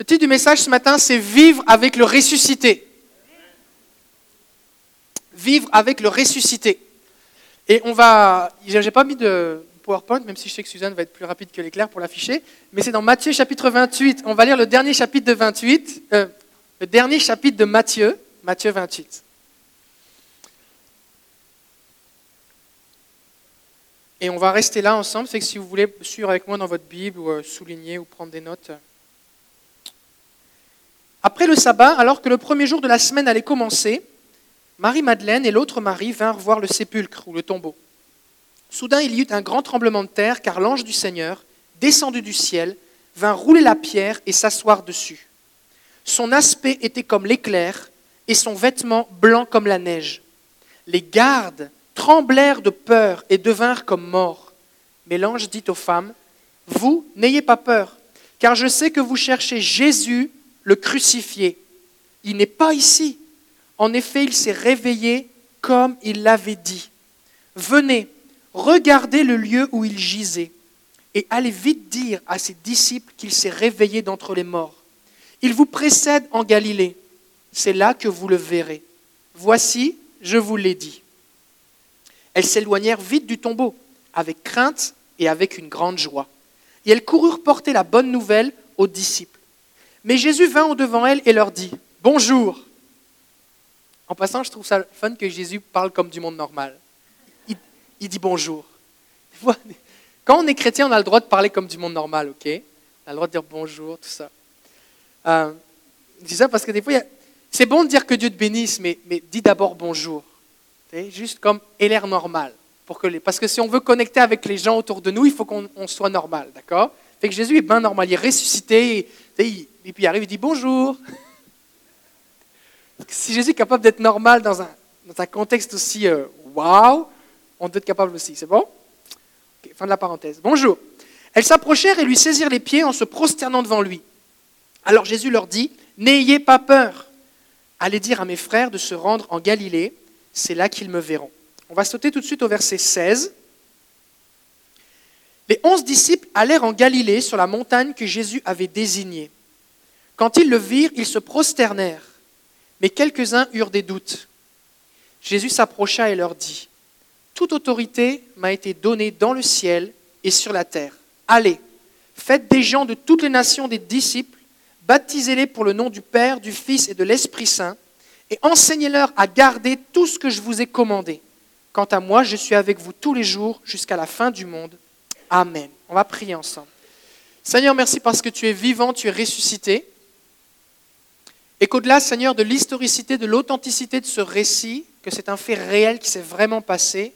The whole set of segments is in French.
Le titre du message ce matin, c'est Vivre avec le ressuscité. Vivre avec le ressuscité. Et on va. J'ai pas mis de PowerPoint, même si je sais que Suzanne va être plus rapide que l'éclair pour l'afficher. Mais c'est dans Matthieu chapitre 28. On va lire le dernier chapitre de 28. Euh, le dernier chapitre de Matthieu, Matthieu 28. Et on va rester là ensemble. C'est que si vous voulez suivre avec moi dans votre Bible ou euh, souligner ou prendre des notes. Après le sabbat, alors que le premier jour de la semaine allait commencer, Marie-Madeleine et l'autre Marie vinrent voir le sépulcre ou le tombeau. Soudain, il y eut un grand tremblement de terre, car l'ange du Seigneur, descendu du ciel, vint rouler la pierre et s'asseoir dessus. Son aspect était comme l'éclair, et son vêtement blanc comme la neige. Les gardes tremblèrent de peur et devinrent comme morts. Mais l'ange dit aux femmes, Vous, n'ayez pas peur, car je sais que vous cherchez Jésus, le crucifié. Il n'est pas ici. En effet, il s'est réveillé comme il l'avait dit. Venez, regardez le lieu où il gisait, et allez vite dire à ses disciples qu'il s'est réveillé d'entre les morts. Il vous précède en Galilée. C'est là que vous le verrez. Voici, je vous l'ai dit. Elles s'éloignèrent vite du tombeau, avec crainte et avec une grande joie. Et elles coururent porter la bonne nouvelle aux disciples. Mais Jésus vint au-devant elles et leur dit Bonjour. En passant, je trouve ça fun que Jésus parle comme du monde normal. Il, dit bonjour. Quand on est chrétien, on a le droit de parler comme du monde normal, ok? On a le droit de dire bonjour, tout ça. Euh, je dis ça parce que des fois, c'est bon de dire que Dieu te bénisse, mais, dis d'abord bonjour juste comme l'air normal. Pour que. Parce que si on veut connecter avec les gens autour de nous, il faut qu'on soit normal, d'accord? Fait que Jésus est bien normal, il est ressuscité, et, puis il arrive, il dit bonjour. si Jésus est capable d'être normal dans un, dans un contexte aussi euh, waouh, on doit être capable aussi, c'est bon? Fin de la parenthèse. Bonjour. Elles s'approchèrent et lui saisirent les pieds en se prosternant devant lui. Alors Jésus leur dit, N'ayez pas peur. Allez dire à mes frères de se rendre en Galilée, c'est là qu'ils me verront. On va sauter tout de suite au verset 16. Les onze disciples allèrent en Galilée sur la montagne que Jésus avait désignée. Quand ils le virent, ils se prosternèrent, mais quelques-uns eurent des doutes. Jésus s'approcha et leur dit, Toute autorité m'a été donnée dans le ciel et sur la terre. Allez, faites des gens de toutes les nations des disciples, baptisez-les pour le nom du Père, du Fils et de l'Esprit Saint, et enseignez-leur à garder tout ce que je vous ai commandé. Quant à moi, je suis avec vous tous les jours jusqu'à la fin du monde. Amen. On va prier ensemble. Seigneur, merci parce que tu es vivant, tu es ressuscité. Et qu'au-delà, Seigneur, de l'historicité, de l'authenticité de ce récit, que c'est un fait réel qui s'est vraiment passé,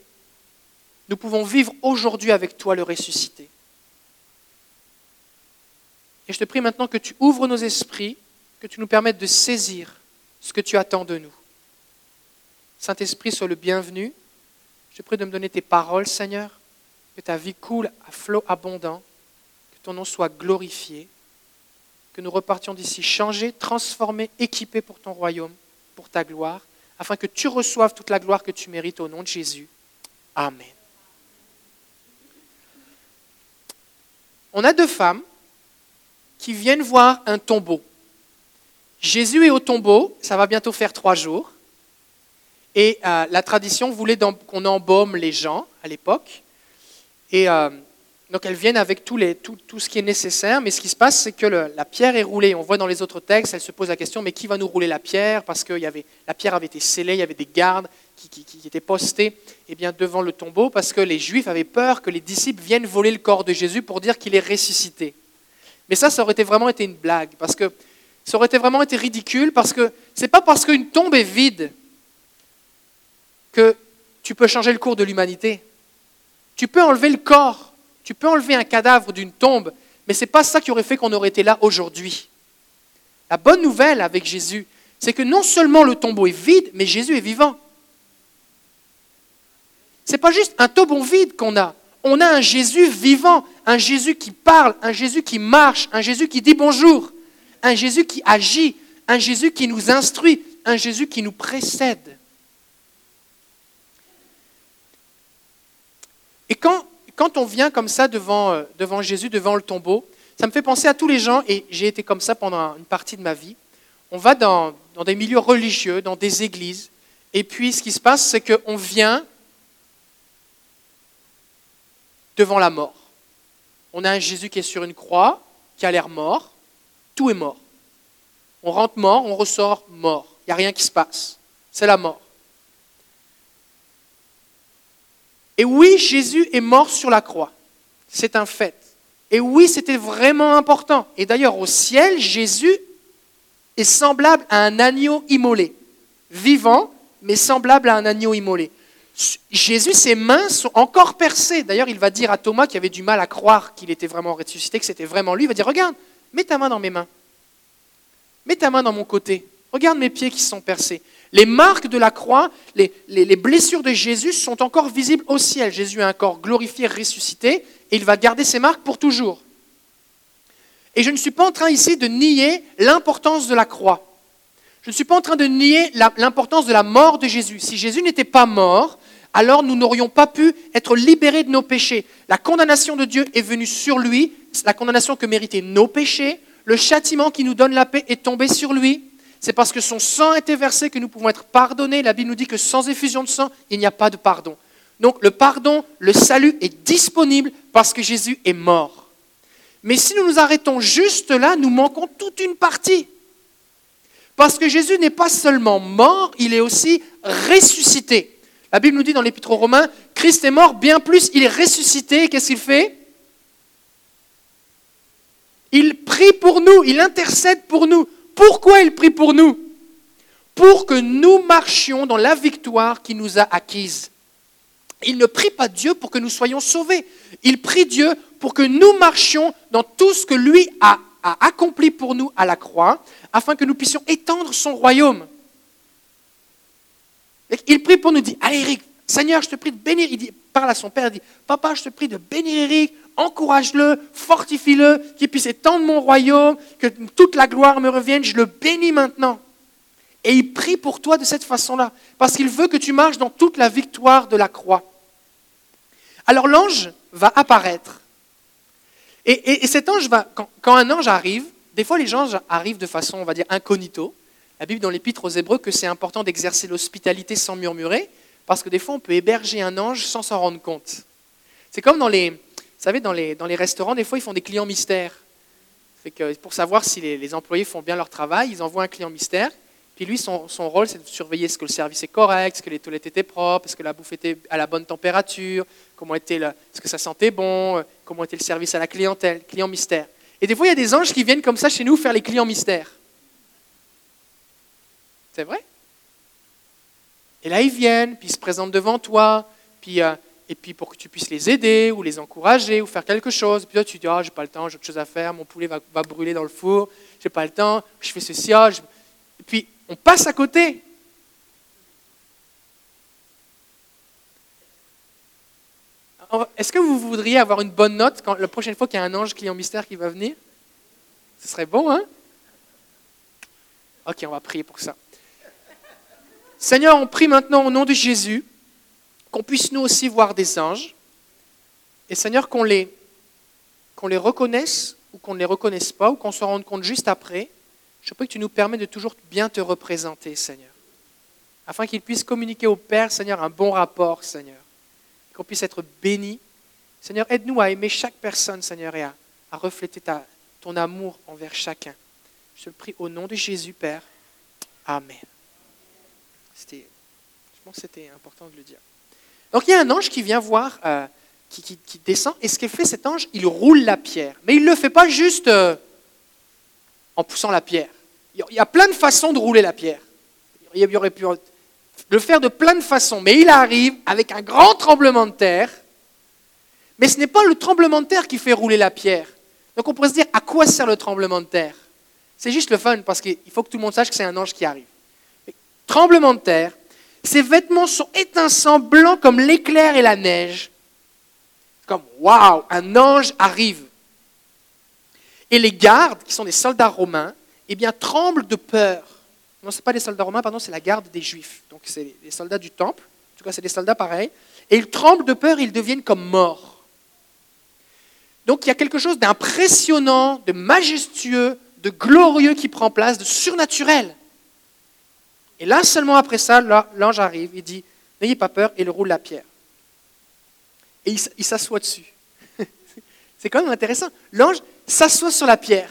nous pouvons vivre aujourd'hui avec toi le ressuscité. Et je te prie maintenant que tu ouvres nos esprits, que tu nous permettes de saisir ce que tu attends de nous. Saint-Esprit, sois le bienvenu. Je prie de me donner tes paroles, Seigneur, que ta vie coule à flot abondant, que ton nom soit glorifié, que nous repartions d'ici changés, transformés, équipés pour ton royaume, pour ta gloire, afin que tu reçoives toute la gloire que tu mérites au nom de Jésus. Amen. On a deux femmes qui viennent voir un tombeau. Jésus est au tombeau, ça va bientôt faire trois jours. Et euh, la tradition voulait qu'on embaume les gens à l'époque. Et euh, donc elles viennent avec tout, ce qui est nécessaire. Mais ce qui se passe, c'est que la pierre est roulée. On voit dans les autres textes, elle se pose la question, mais qui va nous rouler la pierre? Parce que la pierre avait été scellée, il y avait des gardes qui, étaient postés eh bien, devant le tombeau, parce que les Juifs avaient peur que les disciples viennent voler le corps de Jésus pour dire qu'il est ressuscité. Mais ça, ça aurait vraiment été une blague, parce que ça aurait vraiment été ridicule parce que ce n'est pas parce qu'une tombe est vide que tu peux changer le cours de l'humanité. Tu peux enlever le corps, tu peux enlever un cadavre d'une tombe, mais ce n'est pas ça qui aurait fait qu'on aurait été là aujourd'hui. La bonne nouvelle avec Jésus, c'est que non seulement le tombeau est vide, mais Jésus est vivant. Ce n'est pas juste un tombeau vide qu'on a. On a un Jésus vivant, un Jésus qui parle, un Jésus qui marche, un Jésus qui dit bonjour un Jésus qui agit, un Jésus qui nous instruit, un Jésus qui nous précède. Et quand, quand on vient comme ça devant, euh, devant Jésus, devant le tombeau, ça me fait penser à tous les gens, et j'ai été comme ça pendant une partie de ma vie. On va dans, dans des milieux religieux, dans des églises, et puis ce qui se passe, c'est qu'on vient devant la mort. On a un Jésus qui est sur une croix, qui a l'air mort, tout est mort. On rentre mort, on ressort mort. Il n'y a rien qui se passe. C'est la mort. Et oui, Jésus est mort sur la croix. C'est un fait. Et oui, c'était vraiment important. Et d'ailleurs, au ciel, Jésus est semblable à un agneau immolé. Vivant, mais semblable à un agneau immolé. Jésus, ses mains sont encore percées. D'ailleurs, il va dire à Thomas qui avait du mal à croire qu'il était vraiment ressuscité, que c'était vraiment lui, il va dire, regarde, mets ta main dans mes mains. Mets ta main dans mon côté. Regarde mes pieds qui sont percés. Les marques de la croix, les, blessures de Jésus sont encore visibles au ciel. Jésus a un corps glorifié, ressuscité, et il va garder ses marques pour toujours. Et je ne suis pas en train ici de nier l'importance de la croix. Je ne suis pas en train de nier l'importance de la mort de Jésus. Si Jésus n'était pas mort, alors nous n'aurions pas pu être libérés de nos péchés. La condamnation de Dieu est venue sur lui, la condamnation que méritaient nos péchés. Le châtiment qui nous donne la paix est tombé sur lui. C'est parce que son sang a été versé que nous pouvons être pardonnés. La Bible nous dit que sans effusion de sang, il n'y a pas de pardon. Donc le pardon, le salut est disponible parce que Jésus est mort. Mais si nous nous arrêtons juste là, nous manquons toute une partie. Parce que Jésus n'est pas seulement mort, il est aussi ressuscité. La Bible nous dit dans l'Épître aux Romains, Christ est mort, bien plus, il est ressuscité. Qu'est-ce qu'il fait? Il prie pour nous, il intercède pour nous. Pourquoi il prie pour nous? Pour que nous marchions dans la victoire qu'il nous a acquise. Il ne prie pas Dieu pour que nous soyons sauvés. Il prie Dieu pour que nous marchions dans tout ce que lui a, accompli pour nous à la croix, afin que nous puissions étendre son royaume. Il prie pour nous, dit, allez Eric, Seigneur, je te prie de bénir. Il dit, parle à son père, il dit, papa, je te prie de bénir Eric, encourage-le, fortifie-le, qu'il puisse étendre mon royaume, que toute la gloire me revienne, je le bénis maintenant. Et il prie pour toi de cette façon-là, parce qu'il veut que tu marches dans toute la victoire de la croix. Alors l'ange va apparaître. Et, cet ange va, quand, un ange arrive, des fois les anges arrivent de façon, on va dire, incognito. La Bible dans l'Épître aux Hébreux que c'est important d'exercer l'hospitalité sans murmurer, parce que des fois on peut héberger un ange sans s'en rendre compte. C'est comme dans les, savez, dans les, restaurants, des fois, ils font des clients mystères. que pour savoir si les, employés font bien leur travail, ils envoient un client mystère. Puis lui, son, rôle, c'est de surveiller ce que le service est correct, est-ce que les toilettes étaient propres, est-ce que la bouffe était à la bonne température, comment était est-ce que ça sentait bon, comment était le service à la clientèle, client mystère. Et des fois, il y a des anges qui viennent comme ça chez nous faire les clients mystères. C'est vrai? Et là, ils viennent, puis ils se présentent devant toi, puis euh, et puis pour que tu puisses les aider ou les encourager ou faire quelque chose. Puis là, tu dis, ah, j'ai pas le temps, j'ai autre chose à faire, mon poulet va, brûler dans le four, j'ai pas le temps, je fais ceci, ah, Et puis, on passe à côté. Est-ce que vous voudriez avoir une bonne note quand, la prochaine fois qu'il y a un ange client mystère qui va venir? Ce serait bon, hein? Ok, on va prier pour ça. Seigneur, on prie maintenant au nom de Jésus qu'on puisse nous aussi voir des anges. Et Seigneur, qu'on les, les reconnaisse ou qu'on ne les reconnaisse pas ou qu'on se rende compte juste après. Je prie que tu nous permets de toujours bien te représenter, Seigneur. Afin qu'ils puissent communiquer au Père, Seigneur, un bon rapport, Seigneur. Qu'on puisse être bénis. Seigneur, aide-nous à aimer chaque personne, Seigneur, et à, refléter ta, ton amour envers chacun. Je te le prie au nom de Jésus, Père. Amen. Je pense que c'était important de le dire. Donc il y a un ange qui vient voir, euh, qui, descend, et ce qu'il fait cet ange, il roule la pierre. Mais il ne le fait pas juste euh, en poussant la pierre. Il y a plein de façons de rouler la pierre. Il aurait pu le faire de plein de façons, mais il arrive avec un grand tremblement de terre. Mais ce n'est pas le tremblement de terre qui fait rouler la pierre. Donc on pourrait se dire, à quoi sert le tremblement de terre? C'est juste le fun, parce qu'il faut que tout le monde sache que c'est un ange qui arrive. tremblement de terre, ses vêtements sont étincelants, blancs comme l'éclair et la neige. Comme waouh, un ange arrive. Et les gardes, qui sont des soldats romains, eh bien, tremblent de peur. Non, ce n'est pas des soldats romains, pardon, c'est la garde des Juifs. Donc, c'est les soldats du temple. En tout cas, c'est des soldats pareils. Et ils tremblent de peur, ils deviennent comme morts. Donc il y a quelque chose d'impressionnant, de majestueux, de glorieux qui prend place, de surnaturel. Et là, seulement après ça, l'ange arrive, il dit, n'ayez pas peur, et il roule la pierre. Et il, s'assoit dessus. C'est quand même intéressant. L'ange s'assoit sur la pierre.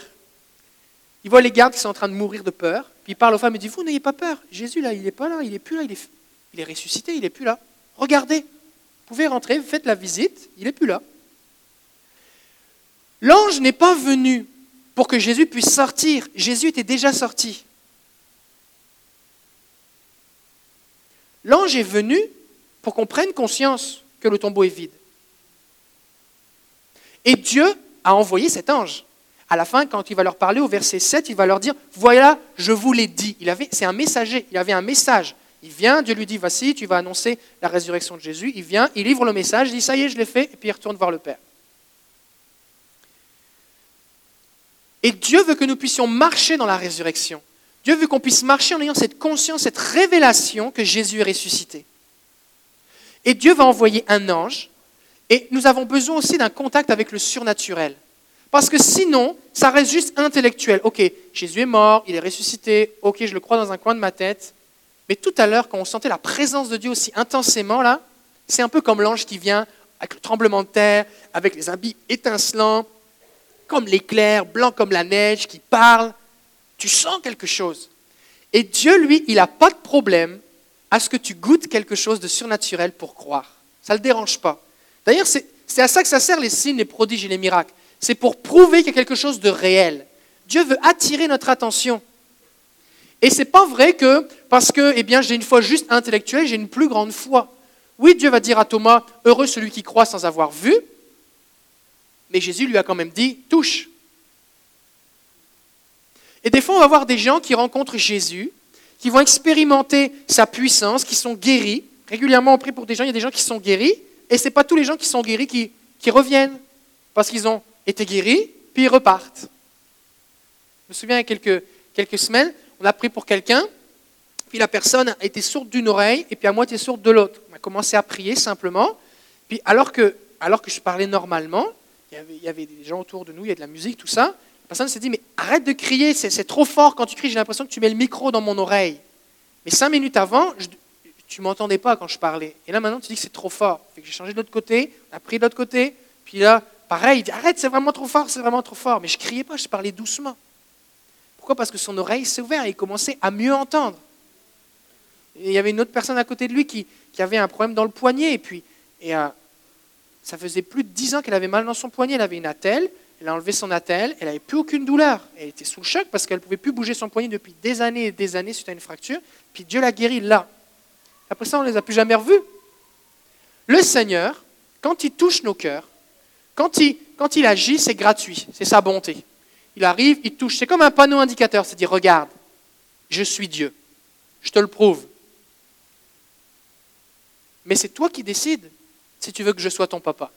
Il voit les gardes qui sont en train de mourir de peur, puis il parle aux femmes et dit, vous n'ayez pas peur, Jésus là, il n'est pas là, il n'est plus là, il est, il est ressuscité, il n'est plus là. Regardez, vous pouvez rentrer, vous faites la visite, il n'est plus là. L'ange n'est pas venu pour que Jésus puisse sortir. Jésus était déjà sorti. L'ange est venu pour qu'on prenne conscience que le tombeau est vide. Et Dieu a envoyé cet ange. À la fin, quand il va leur parler au verset 7, il va leur dire, voilà, je vous l'ai dit. C'est un messager, il avait un message. Il vient, Dieu lui dit, voici, tu vas annoncer la résurrection de Jésus. Il vient, il livre le message, il dit, ça y est, je l'ai fait, et puis il retourne voir le Père. Et Dieu veut que nous puissions marcher dans la résurrection. Dieu veut qu'on puisse marcher en ayant cette conscience, cette révélation que Jésus est ressuscité. Et Dieu va envoyer un ange, et nous avons besoin aussi d'un contact avec le surnaturel. Parce que sinon, ça reste juste intellectuel. Ok, Jésus est mort, il est ressuscité, ok, je le crois dans un coin de ma tête. Mais tout à l'heure, quand on sentait la présence de Dieu aussi intensément, là, c'est un peu comme l'ange qui vient avec le tremblement de terre, avec les habits étincelants, comme l'éclair, blanc comme la neige, qui parle. Tu sens quelque chose. Et Dieu, lui, il n'a pas de problème à ce que tu goûtes quelque chose de surnaturel pour croire. Ça ne le dérange pas. D'ailleurs, c'est à ça que ça sert les signes, les prodiges et les miracles. C'est pour prouver qu'il y a quelque chose de réel. Dieu veut attirer notre attention. Et ce n'est pas vrai que parce que eh j'ai une foi juste intellectuelle, j'ai une plus grande foi. Oui, Dieu va dire à Thomas, heureux celui qui croit sans avoir vu, mais Jésus lui a quand même dit, touche. Et des fois, on va voir des gens qui rencontrent Jésus, qui vont expérimenter sa puissance, qui sont guéris. Régulièrement, on prie pour des gens, il y a des gens qui sont guéris, et ce n'est pas tous les gens qui sont guéris qui, reviennent, parce qu'ils ont été guéris, puis ils repartent. Je me souviens, il y a quelques, semaines, on a prié pour quelqu'un, puis la personne a été sourde d'une oreille, et puis à moitié sourde de l'autre. On a commencé à prier simplement, puis alors que, alors que je parlais normalement, il y, avait, des gens autour de nous, il y a de la musique, tout ça. Personne s'est dit, mais arrête de crier, c'est trop fort quand tu cries, j'ai l'impression que tu mets le micro dans mon oreille. Mais cinq minutes avant, je, tu ne m'entendais pas quand je parlais. Et là maintenant, tu dis que c'est trop fort. J'ai changé de l'autre côté, on a pris de l'autre côté, puis là, pareil, il dit, arrête, c'est vraiment trop fort, c'est vraiment trop fort. Mais je criais pas, je parlais doucement. Pourquoi? Parce que son oreille s'est ouverte et il commençait à mieux entendre. Et il y avait une autre personne à côté de lui qui, avait un problème dans le poignet. Et puis, et, euh, ça faisait plus de dix ans qu'elle avait mal dans son poignet. Elle avait une attelle. Elle a enlevé son attelle. Elle n'avait plus aucune douleur. Elle était sous le choc parce qu'elle ne pouvait plus bouger son poignet depuis des années et des années suite à une fracture. Puis Dieu l'a guéri là. Après ça, on ne les a plus jamais revus. Le Seigneur, quand il touche nos cœurs, quand il, quand il agit, c'est gratuit. C'est sa bonté. Il arrive, il touche. C'est comme un panneau indicateur. C'est dire, regarde, je suis Dieu. Je te le prouve. Mais c'est toi qui décides si tu veux que je sois ton papa.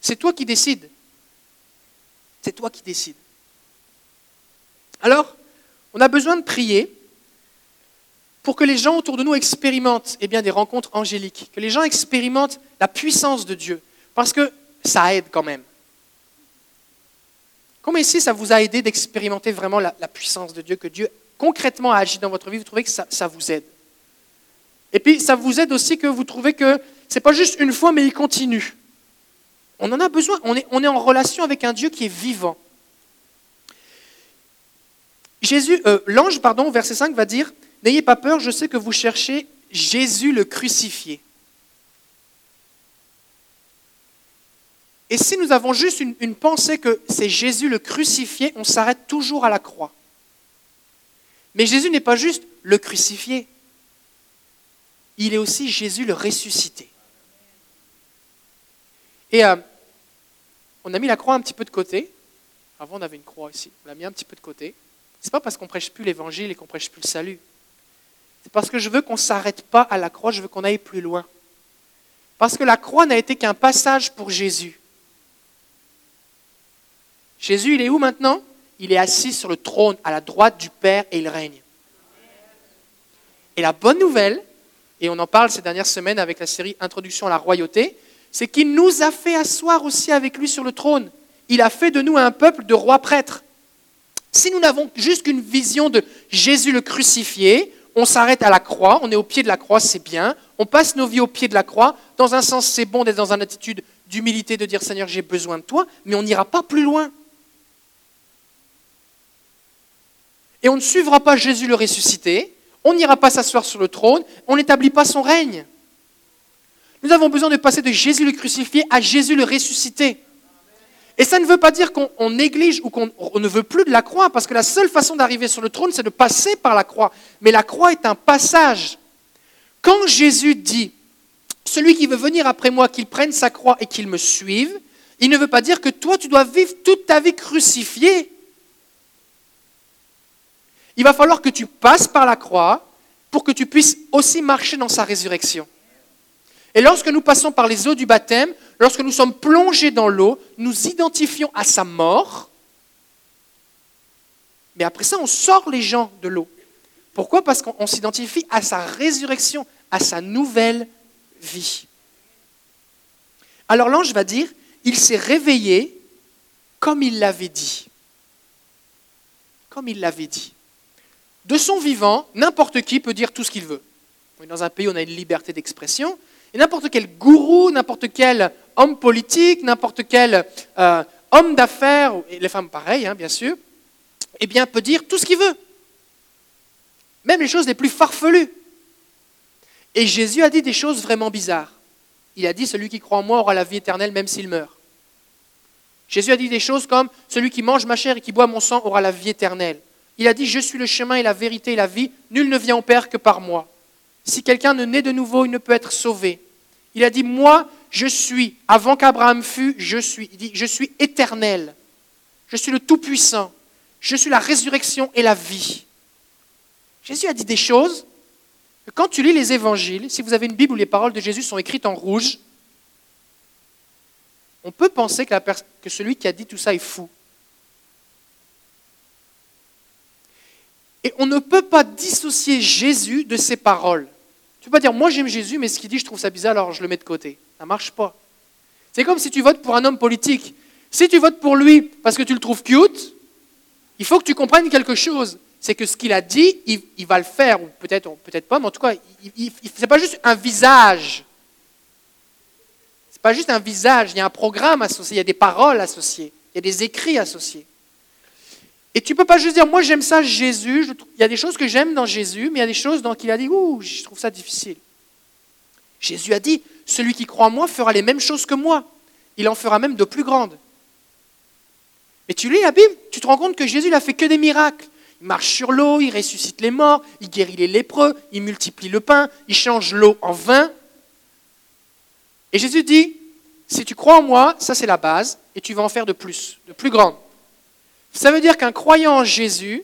C'est toi qui décides. C'est toi qui décides. Alors, on a besoin de prier pour que les gens autour de nous expérimentent eh bien, des rencontres angéliques, que les gens expérimentent la puissance de Dieu, parce que ça aide quand même. Comment ici ça vous a aidé d'expérimenter vraiment la, puissance de Dieu, que Dieu concrètement a agi dans votre vie, vous trouvez que ça, vous aide? Et puis ça vous aide aussi que vous trouvez que n'est pas juste une fois, mais il continue. On en a besoin. On est, en relation avec un Dieu qui est vivant. Jésus, euh, l'ange, pardon, verset 5 va dire N'ayez pas peur, je sais que vous cherchez Jésus le crucifié. Et si nous avons juste une pensée que c'est Jésus le crucifié, on s'arrête toujours à la croix. Mais Jésus n'est pas juste le crucifié, il est aussi Jésus le ressuscité. Et euh, on a mis la croix un petit peu de côté. Avant, on avait une croix ici. On l'a mis un petit peu de côté. Ce n'est pas parce qu'on prêche plus l'évangile et qu'on prêche plus le salut. C'est parce que je veux qu'on s'arrête pas à la croix, je veux qu'on aille plus loin. Parce que la croix n'a été qu'un passage pour Jésus. Jésus, il est où maintenant? Il est assis sur le trône à la droite du Père et il règne. Et la bonne nouvelle, et on en parle ces dernières semaines avec la série Introduction à la royauté, c'est qu'il nous a fait asseoir aussi avec lui sur le trône. il a fait de nous un peuple de rois prêtres. Si nous n'avons juste qu'une vision de Jésus le crucifié, on s'arrête à la croix, on est au pied de la croix, c'est bien, on passe nos vies au pied de la croix, dans un sens c'est bon d'être dans une attitude d'humilité, de dire Seigneur j'ai besoin de toi, mais on n'ira pas plus loin. Et on ne suivra pas Jésus le ressuscité, on n'ira pas s'asseoir sur le trône, on n'établit pas son règne. Nous avons besoin de passer de Jésus le crucifié à Jésus le ressuscité. Et ça ne veut pas dire qu'on néglige ou qu'on ne veut plus de la croix, parce que la seule façon d'arriver sur le trône, c'est de passer par la croix. Mais la croix est un passage. Quand Jésus dit, celui qui veut venir après moi, qu'il prenne sa croix et qu'il me suive, il ne veut pas dire que toi, tu dois vivre toute ta vie crucifié. Il va falloir que tu passes par la croix pour que tu puisses aussi marcher dans sa résurrection. Et lorsque nous passons par les eaux du baptême, lorsque nous sommes plongés dans l'eau, nous identifions à sa mort. Mais après ça, on sort les gens de l'eau. Pourquoi? Parce qu'on s'identifie à sa résurrection, à sa nouvelle vie. Alors l'ange va dire, il s'est réveillé comme il l'avait dit. Comme il l'avait dit. De son vivant, n'importe qui peut dire tout ce qu'il veut. Dans un pays, on a une liberté d'expression. Et n'importe quel gourou, n'importe quel homme politique, n'importe quel euh, homme d'affaires, et les femmes pareilles, hein, bien sûr, eh bien, peut dire tout ce qu'il veut. Même les choses les plus farfelues. Et Jésus a dit des choses vraiment bizarres. Il a dit, celui qui croit en moi aura la vie éternelle même s'il meurt. Jésus a dit des choses comme, celui qui mange ma chair et qui boit mon sang aura la vie éternelle. Il a dit, je suis le chemin et la vérité et la vie, nul ne vient au Père que par moi. Si quelqu'un ne naît de nouveau, il ne peut être sauvé. Il a dit, moi, je suis, avant qu'Abraham fût, je suis. Il dit, je suis éternel. Je suis le Tout-Puissant. Je suis la résurrection et la vie. Jésus a dit des choses que quand tu lis les évangiles, si vous avez une Bible où les paroles de Jésus sont écrites en rouge, on peut penser que, que celui qui a dit tout ça est fou. Et on ne peut pas dissocier Jésus de ses paroles. Tu peux pas dire, moi j'aime Jésus, mais ce qu'il dit, je trouve ça bizarre, alors je le mets de côté. Ça marche pas. C'est comme si tu votes pour un homme politique. Si tu votes pour lui parce que tu le trouves cute, il faut que tu comprennes quelque chose. C'est que ce qu'il a dit, il, va le faire, ou peut-être peut-être pas, mais en tout cas, ce n'est pas juste un visage. Ce n'est pas juste un visage, il y a un programme associé, il y a des paroles associées, il y a des écrits associés. Et tu peux pas juste dire, moi j'aime ça Jésus, il y a des choses que j'aime dans Jésus, mais il y a des choses dont il a dit, ouh, je trouve ça difficile. Jésus a dit, celui qui croit en moi fera les mêmes choses que moi. Il en fera même de plus grandes. Mais tu lis la Bible, tu te rends compte que Jésus n'a fait que des miracles. Il marche sur l'eau, il ressuscite les morts, il guérit les lépreux, il multiplie le pain, il change l'eau en vin. Et Jésus dit, si tu crois en moi, ça c'est la base, et tu vas en faire de plus, de plus grandes. Ça veut dire qu'un croyant en Jésus,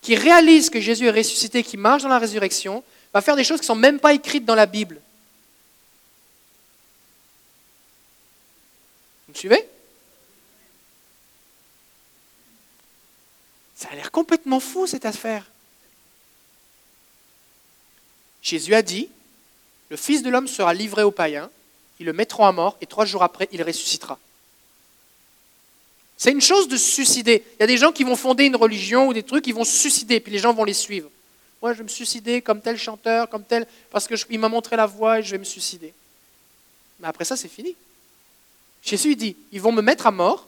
qui réalise que Jésus est ressuscité, qui marche dans la résurrection, va faire des choses qui ne sont même pas écrites dans la Bible. Vous me suivez? Ça a l'air complètement fou cette affaire. Jésus a dit, le Fils de l'homme sera livré aux païens, ils le mettront à mort et trois jours après, il ressuscitera. C'est une chose de suicider. Il y a des gens qui vont fonder une religion ou des trucs, ils vont se suicider, puis les gens vont les suivre. Moi, je vais me suicider comme tel chanteur, comme tel, parce qu'il m'a montré la voie et je vais me suicider. Mais après ça, c'est fini. Jésus dit, ils vont me mettre à mort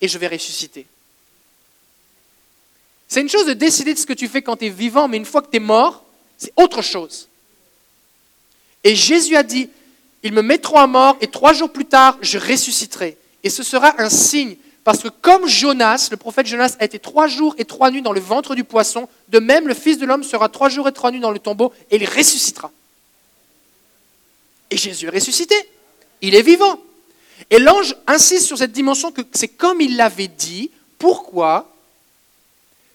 et je vais ressusciter. C'est une chose de décider de ce que tu fais quand tu es vivant, mais une fois que tu es mort, c'est autre chose. Et Jésus a dit, ils me mettront à mort et trois jours plus tard, je ressusciterai. Et ce sera un signe, parce que comme Jonas, le prophète Jonas a été trois jours et trois nuits dans le ventre du poisson, de même le Fils de l'homme sera trois jours et trois nuits dans le tombeau et il ressuscitera. Et Jésus est ressuscité. Il est vivant. Et l'ange insiste sur cette dimension que c'est comme il l'avait dit. Pourquoi?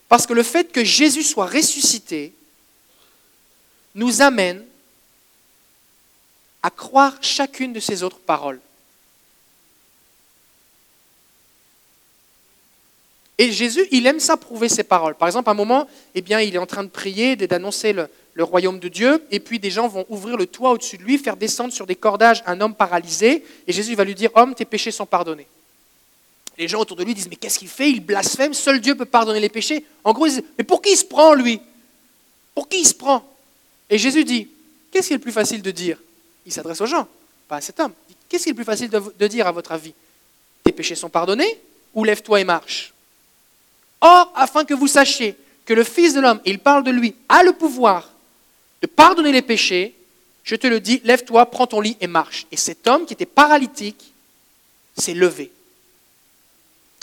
Parce que le fait que Jésus soit ressuscité nous amène à croire chacune de ses autres paroles. Et Jésus, il aime ça prouver ses paroles. Par exemple, à un moment, eh bien, il est en train de prier, d'annoncer le, royaume de Dieu, et puis des gens vont ouvrir le toit au-dessus de lui, faire descendre sur des cordages un homme paralysé, et Jésus va lui dire, homme, tes péchés sont pardonnés. les gens autour de lui disent, mais qu'est-ce qu'il fait? Il blasphème, seul Dieu peut pardonner les péchés. En gros, ils disent, mais pour qui il se prend, lui? Pour qui il se prend? Et Jésus dit, qu'est-ce qui est le plus facile de dire? Il s'adresse aux gens, pas à cet homme. Qu'est-ce qui est le plus facile de dire à votre avis? Tes péchés sont pardonnés ou lève-toi et marche? Or, afin que vous sachiez que le Fils de l'homme, il parle de lui, a le pouvoir de pardonner les péchés, je te le dis, lève-toi, prends ton lit et marche. Et cet homme qui était paralytique s'est levé.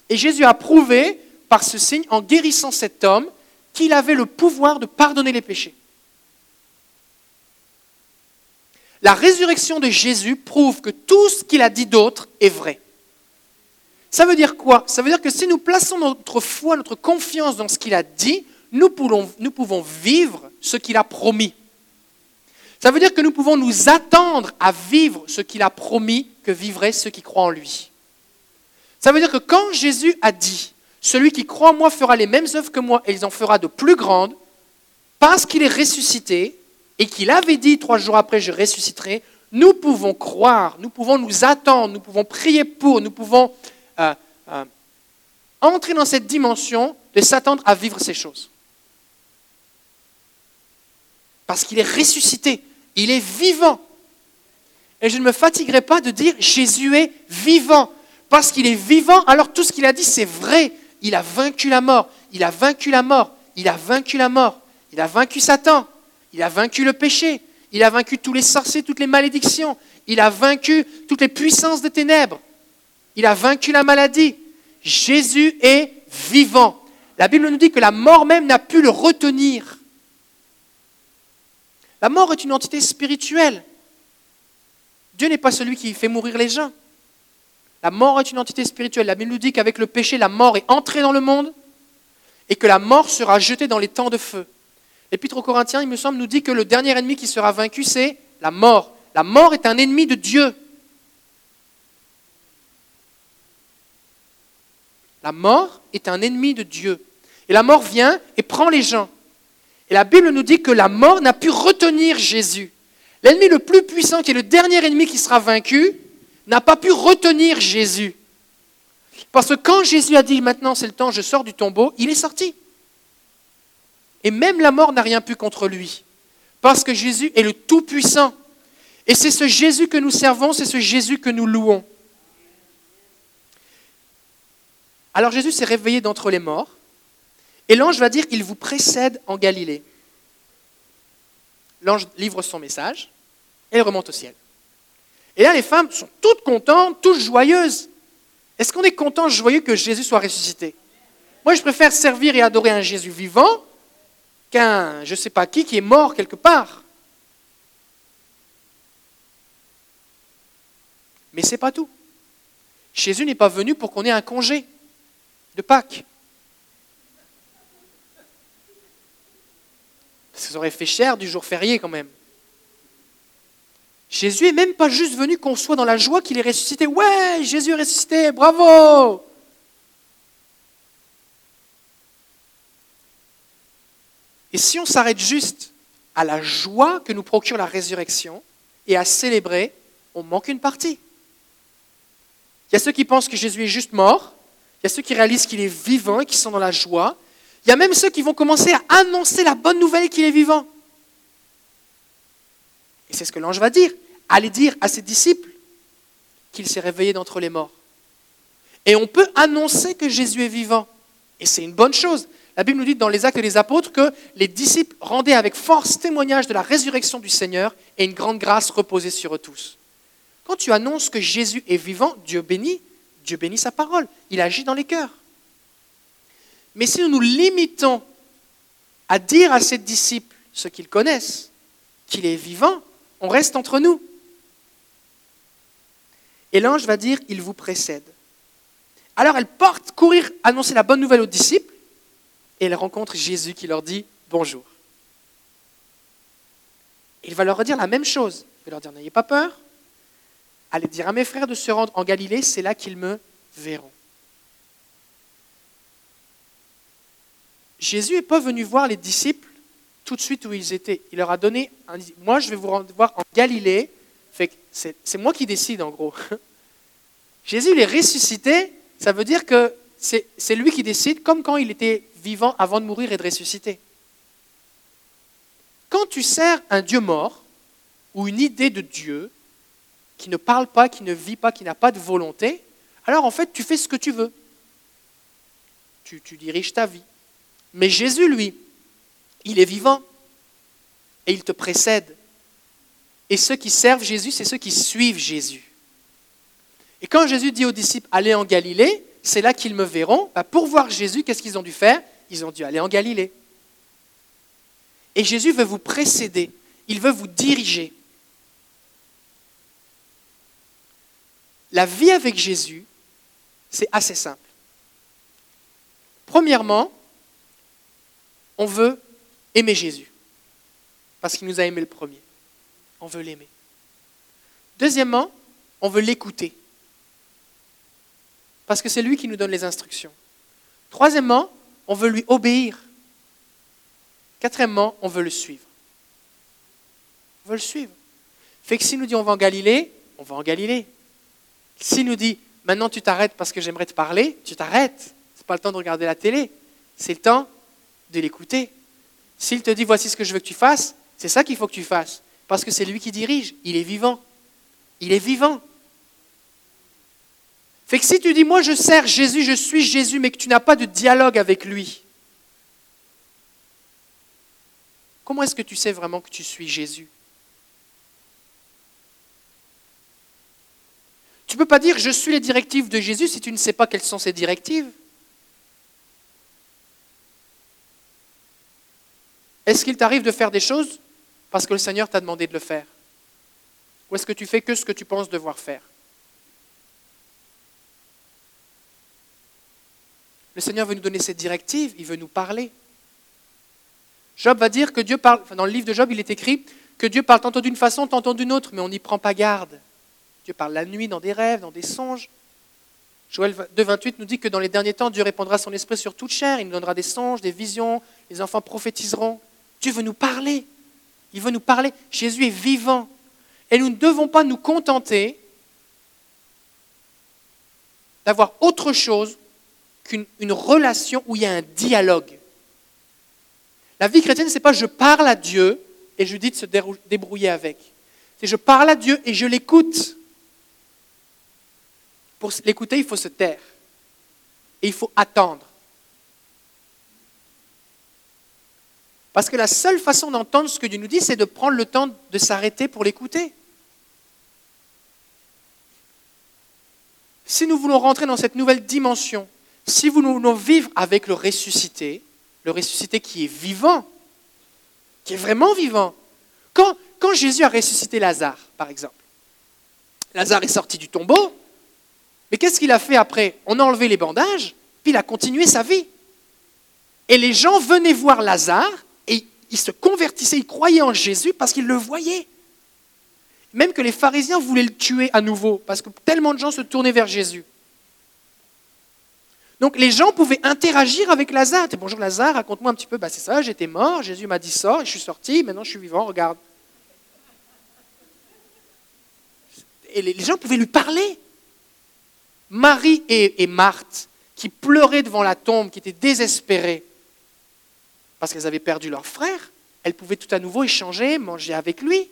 Et Jésus a prouvé par ce signe, en guérissant cet homme, qu'il avait le pouvoir de pardonner les péchés. La résurrection de Jésus prouve que tout ce qu'il a dit d'autre est vrai. Ça veut dire quoi? Ça veut dire que si nous plaçons notre foi, notre confiance dans ce qu'il a dit, nous pouvons, vivre ce qu'il a promis. Ça veut dire que nous pouvons nous attendre à vivre ce qu'il a promis que vivraient ceux qui croient en lui. Ça veut dire que quand Jésus a dit, celui qui croit en moi fera les mêmes œuvres que moi et il en fera de plus grandes, parce qu'il est ressuscité et qu'il avait dit trois jours après je ressusciterai, nous pouvons croire, nous pouvons nous attendre, nous pouvons prier pour, nous pouvons euh, euh, entrer dans cette dimension de s'attendre à vivre ces choses. Parce qu'il est ressuscité, il est vivant. Et je ne me fatiguerai pas de dire Jésus est vivant. Parce qu'il est vivant, alors tout ce qu'il a dit, c'est vrai. Il a vaincu la mort. Il a vaincu la mort. Il a vaincu la mort. Il a vaincu Satan. Il a vaincu le péché. Il a vaincu tous les sorciers, toutes les malédictions. Il a vaincu toutes les puissances des ténèbres. Il a vaincu la maladie. Jésus est vivant. La Bible nous dit que la mort même n'a pu le retenir. La mort est une entité spirituelle. Dieu n'est pas celui qui fait mourir les gens. La mort est une entité spirituelle. La Bible nous dit qu'avec le péché, la mort est entrée dans le monde et que la mort sera jetée dans les temps de feu. L'Épître aux Corinthiens, il me semble, nous dit que le dernier ennemi qui sera vaincu, c'est la mort. La mort est un ennemi de Dieu. La mort est un ennemi de Dieu. Et la mort vient et prend les gens. Et la Bible nous dit que la mort n'a pu retenir Jésus. L'ennemi le plus puissant, qui est le dernier ennemi qui sera vaincu, n'a pas pu retenir Jésus. Parce que quand Jésus a dit maintenant c'est le temps, je sors du tombeau, il est sorti. Et même la mort n'a rien pu contre lui. Parce que Jésus est le Tout-Puissant. Et c'est ce Jésus que nous servons, c'est ce Jésus que nous louons. Alors Jésus s'est réveillé d'entre les morts. Et l'ange va dire, il vous précède en Galilée. L'ange livre son message et remonte au ciel. Et là, les femmes sont toutes contentes, toutes joyeuses. Est-ce qu'on est content, joyeux que Jésus soit ressuscité? Moi, je préfère servir et adorer un Jésus vivant qu'un je ne sais pas qui qui est mort quelque part. Mais ce n'est pas tout. Jésus n'est pas venu pour qu'on ait un congé de Pâques. Ça aurait fait cher du jour férié quand même. Jésus est même pas juste venu qu'on soit dans la joie qu'il est ressuscité. Ouais, Jésus est ressuscité, bravo Et si on s'arrête juste à la joie que nous procure la résurrection et à célébrer, on manque une partie. Il y a ceux qui pensent que Jésus est juste mort, il y a ceux qui réalisent qu'il est vivant et qui sont dans la joie, il y a même ceux qui vont commencer à annoncer la bonne nouvelle qu'il est vivant. Et c'est ce que l'ange va dire. Allez dire à ses disciples qu'il s'est réveillé d'entre les morts. Et on peut annoncer que Jésus est vivant. Et c'est une bonne chose. La Bible nous dit dans les actes des apôtres que les disciples rendaient avec force témoignage de la résurrection du Seigneur et une grande grâce reposait sur eux tous. Quand tu annonces que Jésus est vivant, Dieu bénit, Dieu bénit sa parole. Il agit dans les cœurs. Mais si nous nous limitons à dire à ses disciples ce qu'ils connaissent, qu'il est vivant, on reste entre nous. Et l'ange va dire, il vous précède. Alors elle porte courir annoncer la bonne nouvelle aux disciples et elle rencontre Jésus qui leur dit bonjour. Il va leur redire la même chose. Il va leur dire, n'ayez pas peur. Allez dire à mes frères de se rendre en Galilée, c'est là qu'ils me verront. Jésus n'est pas venu voir les disciples tout de suite où ils étaient. Il leur a donné, un, moi je vais vous voir en Galilée, c'est moi qui décide en gros. Jésus il est ressuscité, Ça veut dire que c'est lui qui décide, comme quand il était vivant avant de mourir et de ressusciter. Quand tu sers un Dieu mort ou une idée de Dieu qui ne parle pas, qui ne vit pas, qui n'a pas de volonté, alors en fait tu fais ce que tu veux. Tu, diriges ta vie. Mais Jésus, lui, il est vivant et il te précède. Et ceux qui servent Jésus, c'est ceux qui suivent Jésus. Et quand Jésus dit aux disciples, allez en Galilée, c'est là qu'ils me verront. Bah, pour voir Jésus, qu'est-ce qu'ils ont dû faire? Ils ont dû aller en Galilée. Et Jésus veut vous précéder, il veut vous diriger. La vie avec Jésus, c'est assez simple. Premièrement, on veut aimer Jésus, parce qu'il nous a aimé le premier. On veut l'aimer. Deuxièmement, on veut l'écouter parce que c'est lui qui nous donne les instructions. Troisièmement, on veut lui obéir. Quatrièmement, on veut le suivre. On veut le suivre. Fait que s'il nous dit on va en Galilée, on va en Galilée. S'il nous dit maintenant tu t'arrêtes parce que j'aimerais te parler, tu t'arrêtes. Ce n'est pas le temps de regarder la télé, c'est le temps de l'écouter. S'il te dit voici ce que je veux que tu fasses, c'est ça qu'il faut que tu fasses. Parce que c'est lui qui dirige, il est vivant. Il est vivant. Fait que si tu dis, moi je sers Jésus, je suis Jésus, mais que tu n'as pas de dialogue avec lui, comment est-ce que tu sais vraiment que tu suis Jésus? Tu ne peux pas dire je suis les directives de Jésus si tu ne sais pas quelles sont ses directives. Est-ce qu'il t'arrive de faire des choses parce que le Seigneur t'a demandé de le faire? Ou est-ce que tu fais que ce que tu penses devoir faire? Le Seigneur veut nous donner cette directive, il veut nous parler. Job va dire que Dieu parle, dans le livre de Job, il est écrit que Dieu parle tantôt d'une façon, tantôt d'une autre, mais on n'y prend pas garde. Dieu parle la nuit, dans des rêves, dans des songes. Joël 2,28 nous dit que dans les derniers temps, Dieu répandra son esprit sur toute chair, il nous donnera des songes, des visions, les enfants prophétiseront. Dieu veut nous parler. Il veut nous parler. Jésus est vivant. Et nous ne devons pas nous contenter d'avoir autre chose qu'une relation où il y a un dialogue. La vie chrétienne, ce n'est pas je parle à Dieu et je dis de se débrouiller avec. C'est je parle à Dieu et je l'écoute. Pour l'écouter, il faut se taire. Et il faut attendre. Parce que la seule façon d'entendre ce que Dieu nous dit, c'est de prendre le temps de s'arrêter pour l'écouter. Si nous voulons rentrer dans cette nouvelle dimension si vous voulons vivre avec le ressuscité, le ressuscité qui est vivant, qui est vraiment vivant, quand, quand Jésus a ressuscité Lazare, par exemple, Lazare est sorti du tombeau, mais qu'est-ce qu'il a fait après On a enlevé les bandages, puis il a continué sa vie. Et les gens venaient voir Lazare et ils se convertissaient, ils croyaient en Jésus parce qu'ils le voyaient. Même que les pharisiens voulaient le tuer à nouveau parce que tellement de gens se tournaient vers Jésus. Donc les gens pouvaient interagir avec Lazare. Bonjour Lazare, raconte-moi un petit peu. Bah, c'est ça, j'étais mort, Jésus m'a dit ça, je suis sorti, maintenant je suis vivant, regarde. Et les gens pouvaient lui parler. Marie et, Marthe, qui pleuraient devant la tombe, qui étaient désespérées parce qu'elles avaient perdu leur frère, elles pouvaient tout à nouveau échanger, manger avec lui.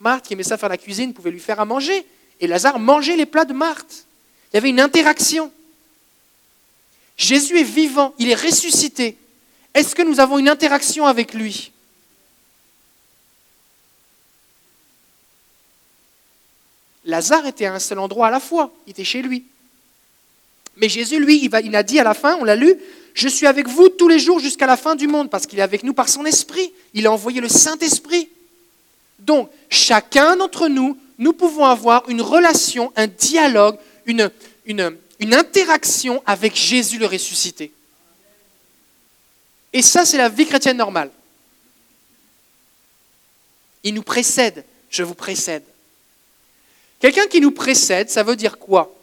Marthe, qui aimait ça faire la cuisine, pouvait lui faire à manger. Et Lazare mangeait les plats de Marthe. Il y avait une interaction. Jésus est vivant, il est ressuscité. Est-ce que nous avons une interaction avec lui? Lazare était à un seul endroit à la fois, il était chez lui. Mais Jésus, lui, il, a dit à la fin, on l'a lu, je suis avec vous tous les jours jusqu'à la fin du monde, parce qu'il est avec nous par son esprit. Il a envoyé le Saint-Esprit. Donc, chacun d'entre nous, nous pouvons avoir une relation, un dialogue, une interaction avec Jésus le ressuscité. Et ça, c'est la vie chrétienne normale. Il nous précède, je vous précède. Quelqu'un qui nous précède, ça veut dire quoi?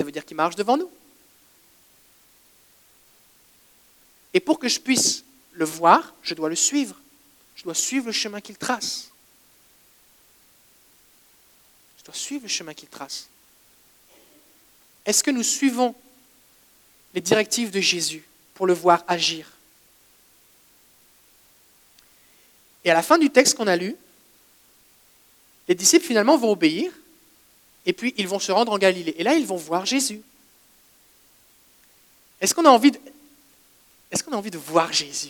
Ça veut dire qu'il marche devant nous. Et pour que je puisse le voir, je dois le suivre. Je dois suivre le chemin qu'il trace. Je dois suivre le chemin qu'il trace. Est-ce que nous suivons les directives de Jésus pour le voir agir? Et à la fin du texte qu'on a lu, les disciples finalement vont obéir et puis ils vont se rendre en Galilée. Et là, ils vont voir Jésus. Est-ce qu'on a envie de, est-ce qu'on a envie de voir Jésus?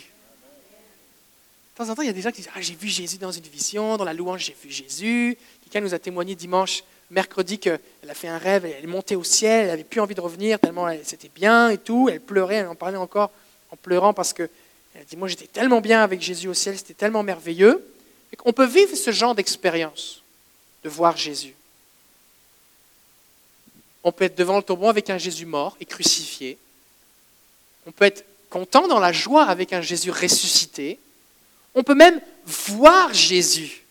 De temps en temps, il y a des gens qui disent Ah, j'ai vu Jésus dans une vision, dans la louange, j'ai vu Jésus. Quelqu'un nous a témoigné dimanche, mercredi, qu'elle a fait un rêve, elle est montée au ciel, elle n'avait plus envie de revenir, tellement c'était bien et tout. Elle pleurait, elle en parlait encore en pleurant parce que elle dit Moi, j'étais tellement bien avec Jésus au ciel, c'était tellement merveilleux. On peut vivre ce genre d'expérience, de voir Jésus. On peut être devant le tombeau avec un Jésus mort et crucifié. On peut être content dans la joie avec un Jésus ressuscité. On peut même voir Jésus.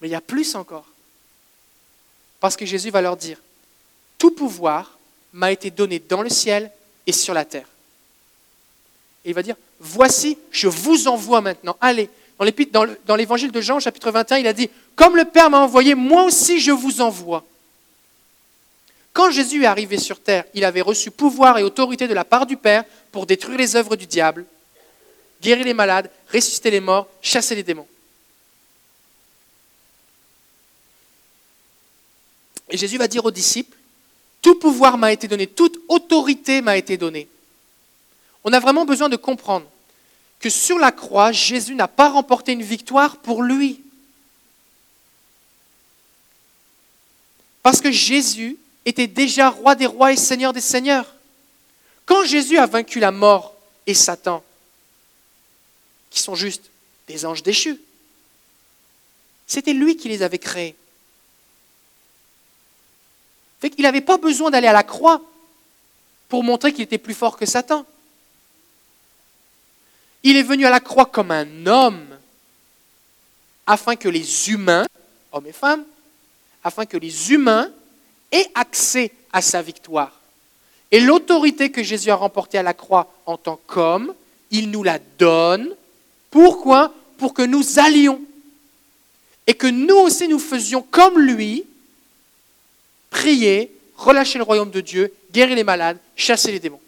Mais il y a plus encore. Parce que Jésus va leur dire, tout pouvoir m'a été donné dans le ciel et sur la terre. Et il va dire, voici, je vous envoie maintenant. Allez, dans l'évangile de Jean, chapitre 21, il a dit, comme le Père m'a envoyé, moi aussi je vous envoie. Quand Jésus est arrivé sur terre, il avait reçu pouvoir et autorité de la part du Père pour détruire les œuvres du diable, guérir les malades, ressusciter les morts, chasser les démons. Et Jésus va dire aux disciples, tout pouvoir m'a été donné, toute autorité m'a été donnée. On a vraiment besoin de comprendre que sur la croix, Jésus n'a pas remporté une victoire pour lui. Parce que Jésus était déjà roi des rois et seigneur des seigneurs. Quand Jésus a vaincu la mort et Satan, qui sont juste des anges déchus, c'était lui qui les avait créés. Il n'avait pas besoin d'aller à la croix pour montrer qu'il était plus fort que Satan. Il est venu à la croix comme un homme afin que les humains, hommes et femmes, afin que les humains et accès à sa victoire. Et l'autorité que Jésus a remportée à la croix en tant qu'homme, il nous la donne. Pourquoi? Pour que nous allions. Et que nous aussi nous faisions comme lui, prier, relâcher le royaume de Dieu, guérir les malades, chasser les démons.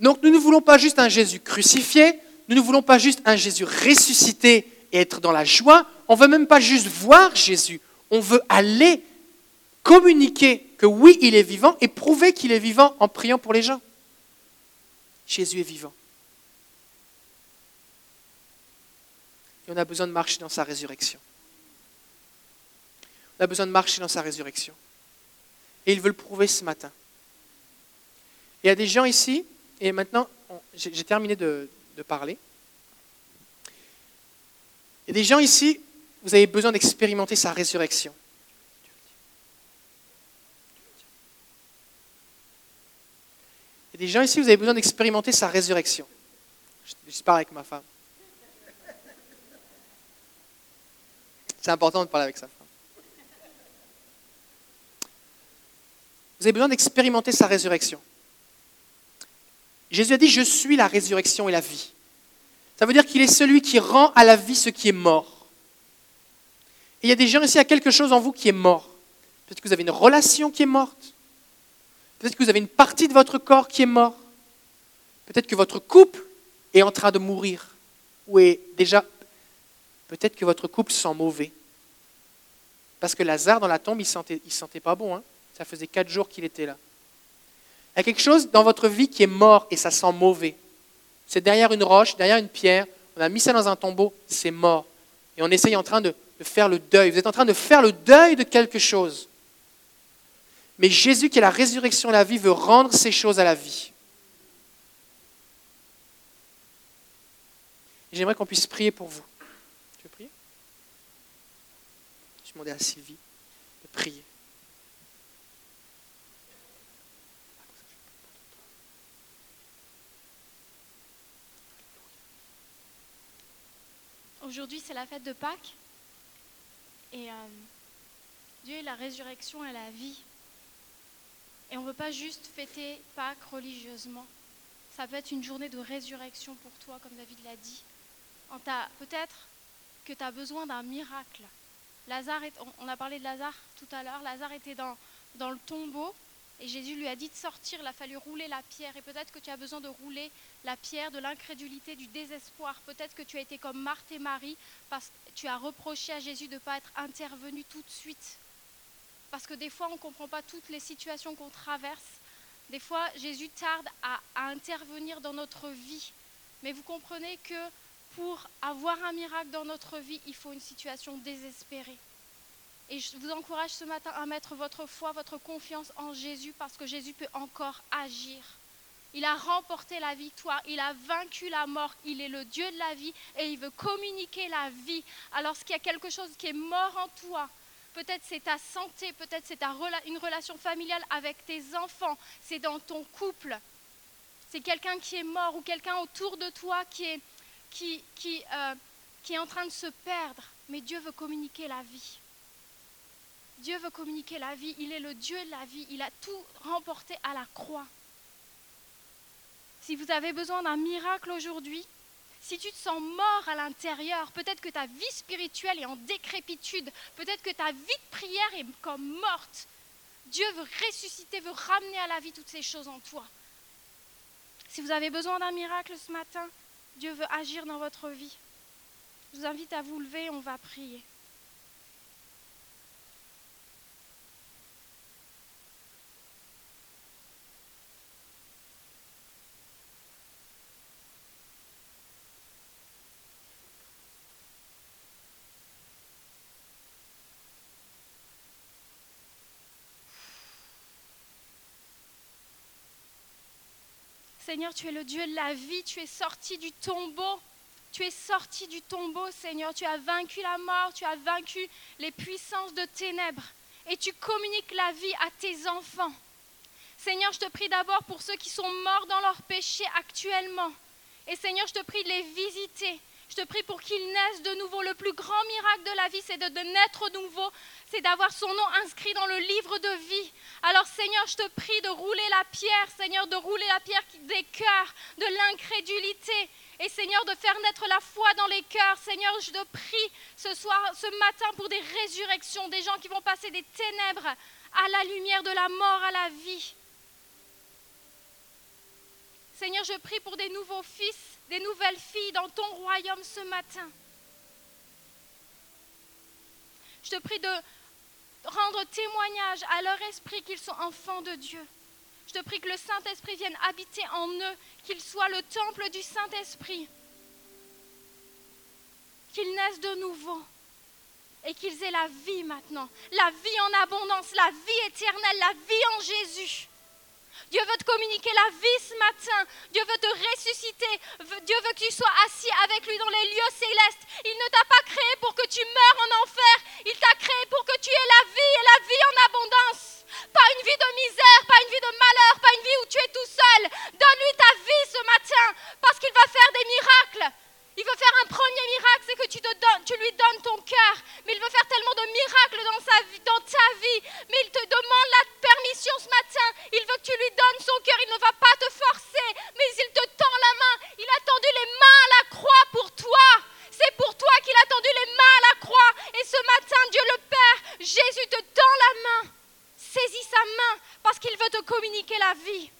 Donc nous ne voulons pas juste un Jésus crucifié, nous ne voulons pas juste un Jésus ressuscité et être dans la joie. On ne veut même pas juste voir Jésus, on veut aller communiquer que oui, il est vivant et prouver qu'il est vivant en priant pour les gens. Jésus est vivant. Et on a besoin de marcher dans sa résurrection. On a besoin de marcher dans sa résurrection. Et il veut le prouver ce matin. Il y a des gens ici, et maintenant, j'ai terminé de, de parler. Il y a des gens ici, vous avez besoin d'expérimenter sa résurrection. Il y a des gens ici, vous avez besoin d'expérimenter sa résurrection. Je, parle avec ma femme. C'est important de parler avec sa femme. Vous avez besoin d'expérimenter sa résurrection. Jésus a dit, je suis la résurrection et la vie. Ça veut dire qu'il est celui qui rend à la vie ce qui est mort. Et il y a des gens ici, il y a quelque chose en vous qui est mort. Peut-être que vous avez une relation qui est morte. Peut-être que vous avez une partie de votre corps qui est mort. Peut-être que votre couple est en train de mourir. Ou est déjà. Peut-être que votre couple sent mauvais. Parce que Lazare, dans la tombe, il ne sentait, il sentait pas bon. Hein. Ça faisait quatre jours qu'il était là. Il y a quelque chose dans votre vie qui est mort et ça sent mauvais. C'est derrière une roche, derrière une pierre. On a mis ça dans un tombeau, c'est mort. Et on essaye en train de, faire le deuil. Vous êtes en train de faire le deuil de quelque chose. Mais Jésus, qui est la résurrection et la vie, veut rendre ces choses à la vie. J'aimerais qu'on puisse prier pour vous. Tu veux prier? Je vais demander à Sylvie de prier. Aujourd'hui, c'est la fête de Pâques. Et euh, Dieu est la résurrection et la vie. Et on ne veut pas juste fêter Pâques religieusement. Ça peut être une journée de résurrection pour toi, comme David l'a dit. Peut-être que tu as besoin d'un miracle Lazare, on a parlé de Lazare tout à l'heure, Lazare était dans, dans le tombeau et Jésus lui a dit de sortir, il a fallu rouler la pierre. Et peut-être que tu as besoin de rouler la pierre de l'incrédulité, du désespoir. Peut-être que tu as été comme Marthe et Marie parce que tu as reproché à Jésus de ne pas être intervenu tout de suite. Parce que des fois, on ne comprend pas toutes les situations qu'on traverse. Des fois, Jésus tarde à, à intervenir dans notre vie. Mais vous comprenez que pour avoir un miracle dans notre vie, il faut une situation désespérée. Et je vous encourage ce matin à mettre votre foi, votre confiance en Jésus parce que Jésus peut encore agir. Il a remporté la victoire, il a vaincu la mort, il est le Dieu de la vie et il veut communiquer la vie. Alors qu'il y a quelque chose qui est mort en toi, peut-être c'est ta santé, peut-être c'est une relation familiale avec tes enfants, c'est dans ton couple, c'est quelqu'un qui est mort ou quelqu'un autour de toi qui est, qui, euh, qui est en train de se perdre. Mais Dieu veut communiquer la vie. Dieu veut communiquer la vie. Il est le Dieu de la vie. Il a tout remporté à la croix. Si vous avez besoin d'un miracle aujourd'hui, si tu te sens mort à l'intérieur, peut-être que ta vie spirituelle est en décrépitude, peut-être que ta vie de prière est comme morte, Dieu veut ressusciter, veut ramener à la vie toutes ces choses en toi. Si vous avez besoin d'un miracle ce matin, Dieu veut agir dans votre vie. Je vous invite à vous lever, on va prier. Seigneur, tu es le Dieu de la vie, tu es sorti du tombeau. Tu es sorti du tombeau, Seigneur. Tu as vaincu la mort, tu as vaincu les puissances de ténèbres. Et tu communiques la vie à tes enfants. Seigneur, je te prie d'abord pour ceux qui sont morts dans leur péché actuellement. Et Seigneur, je te prie de les visiter. Je te prie pour qu'ils naissent de nouveau. Le plus grand miracle de la vie, c'est de, naître de nouveau. C'est d'avoir son nom inscrit dans le livre de vie. Alors Seigneur, je te prie de rouler la pierre, Seigneur, de rouler la pierre des cœurs, de l'incrédulité. Et Seigneur, de faire naître la foi dans les cœurs. Seigneur, je te prie ce soir, ce matin, pour des résurrections, des gens qui vont passer des ténèbres à la lumière de la mort, à la vie. Seigneur, je prie pour des nouveaux fils, des nouvelles filles dans ton royaume ce matin. Je te prie de rendre témoignage à leur esprit qu'ils sont enfants de Dieu. Je te prie que le Saint-Esprit vienne habiter en eux, qu'ils soient le temple du Saint-Esprit, qu'ils naissent de nouveau et qu'ils aient la vie maintenant, la vie en abondance, la vie éternelle, la vie en Jésus. Dieu veut te communiquer la vie ce matin. Dieu veut te ressusciter. Dieu veut que tu sois assis avec lui dans les lieux célestes. Il ne t'a pas créé pour que tu meures en enfer. Il t'a créé pour que tu aies la vie et la vie en abondance. Pas une vie de misère, pas une vie de malheur, pas une vie où tu es tout seul. Donne-lui ta vie ce matin parce qu'il va faire des miracles. Il veut faire un premier miracle, c'est que tu, te donnes, tu lui donnes ton cœur. Mais il veut faire tellement de miracles dans, sa, dans ta vie. Mais il te demande la permission ce matin. Il veut que tu lui donnes son cœur. Il ne va pas te forcer, mais il te tend la main. Il a tendu les mains à la croix pour toi. C'est pour toi qu'il a tendu les mains à la croix. Et ce matin, Dieu le Père, Jésus te tend la main. Saisis sa main parce qu'il veut te communiquer la vie.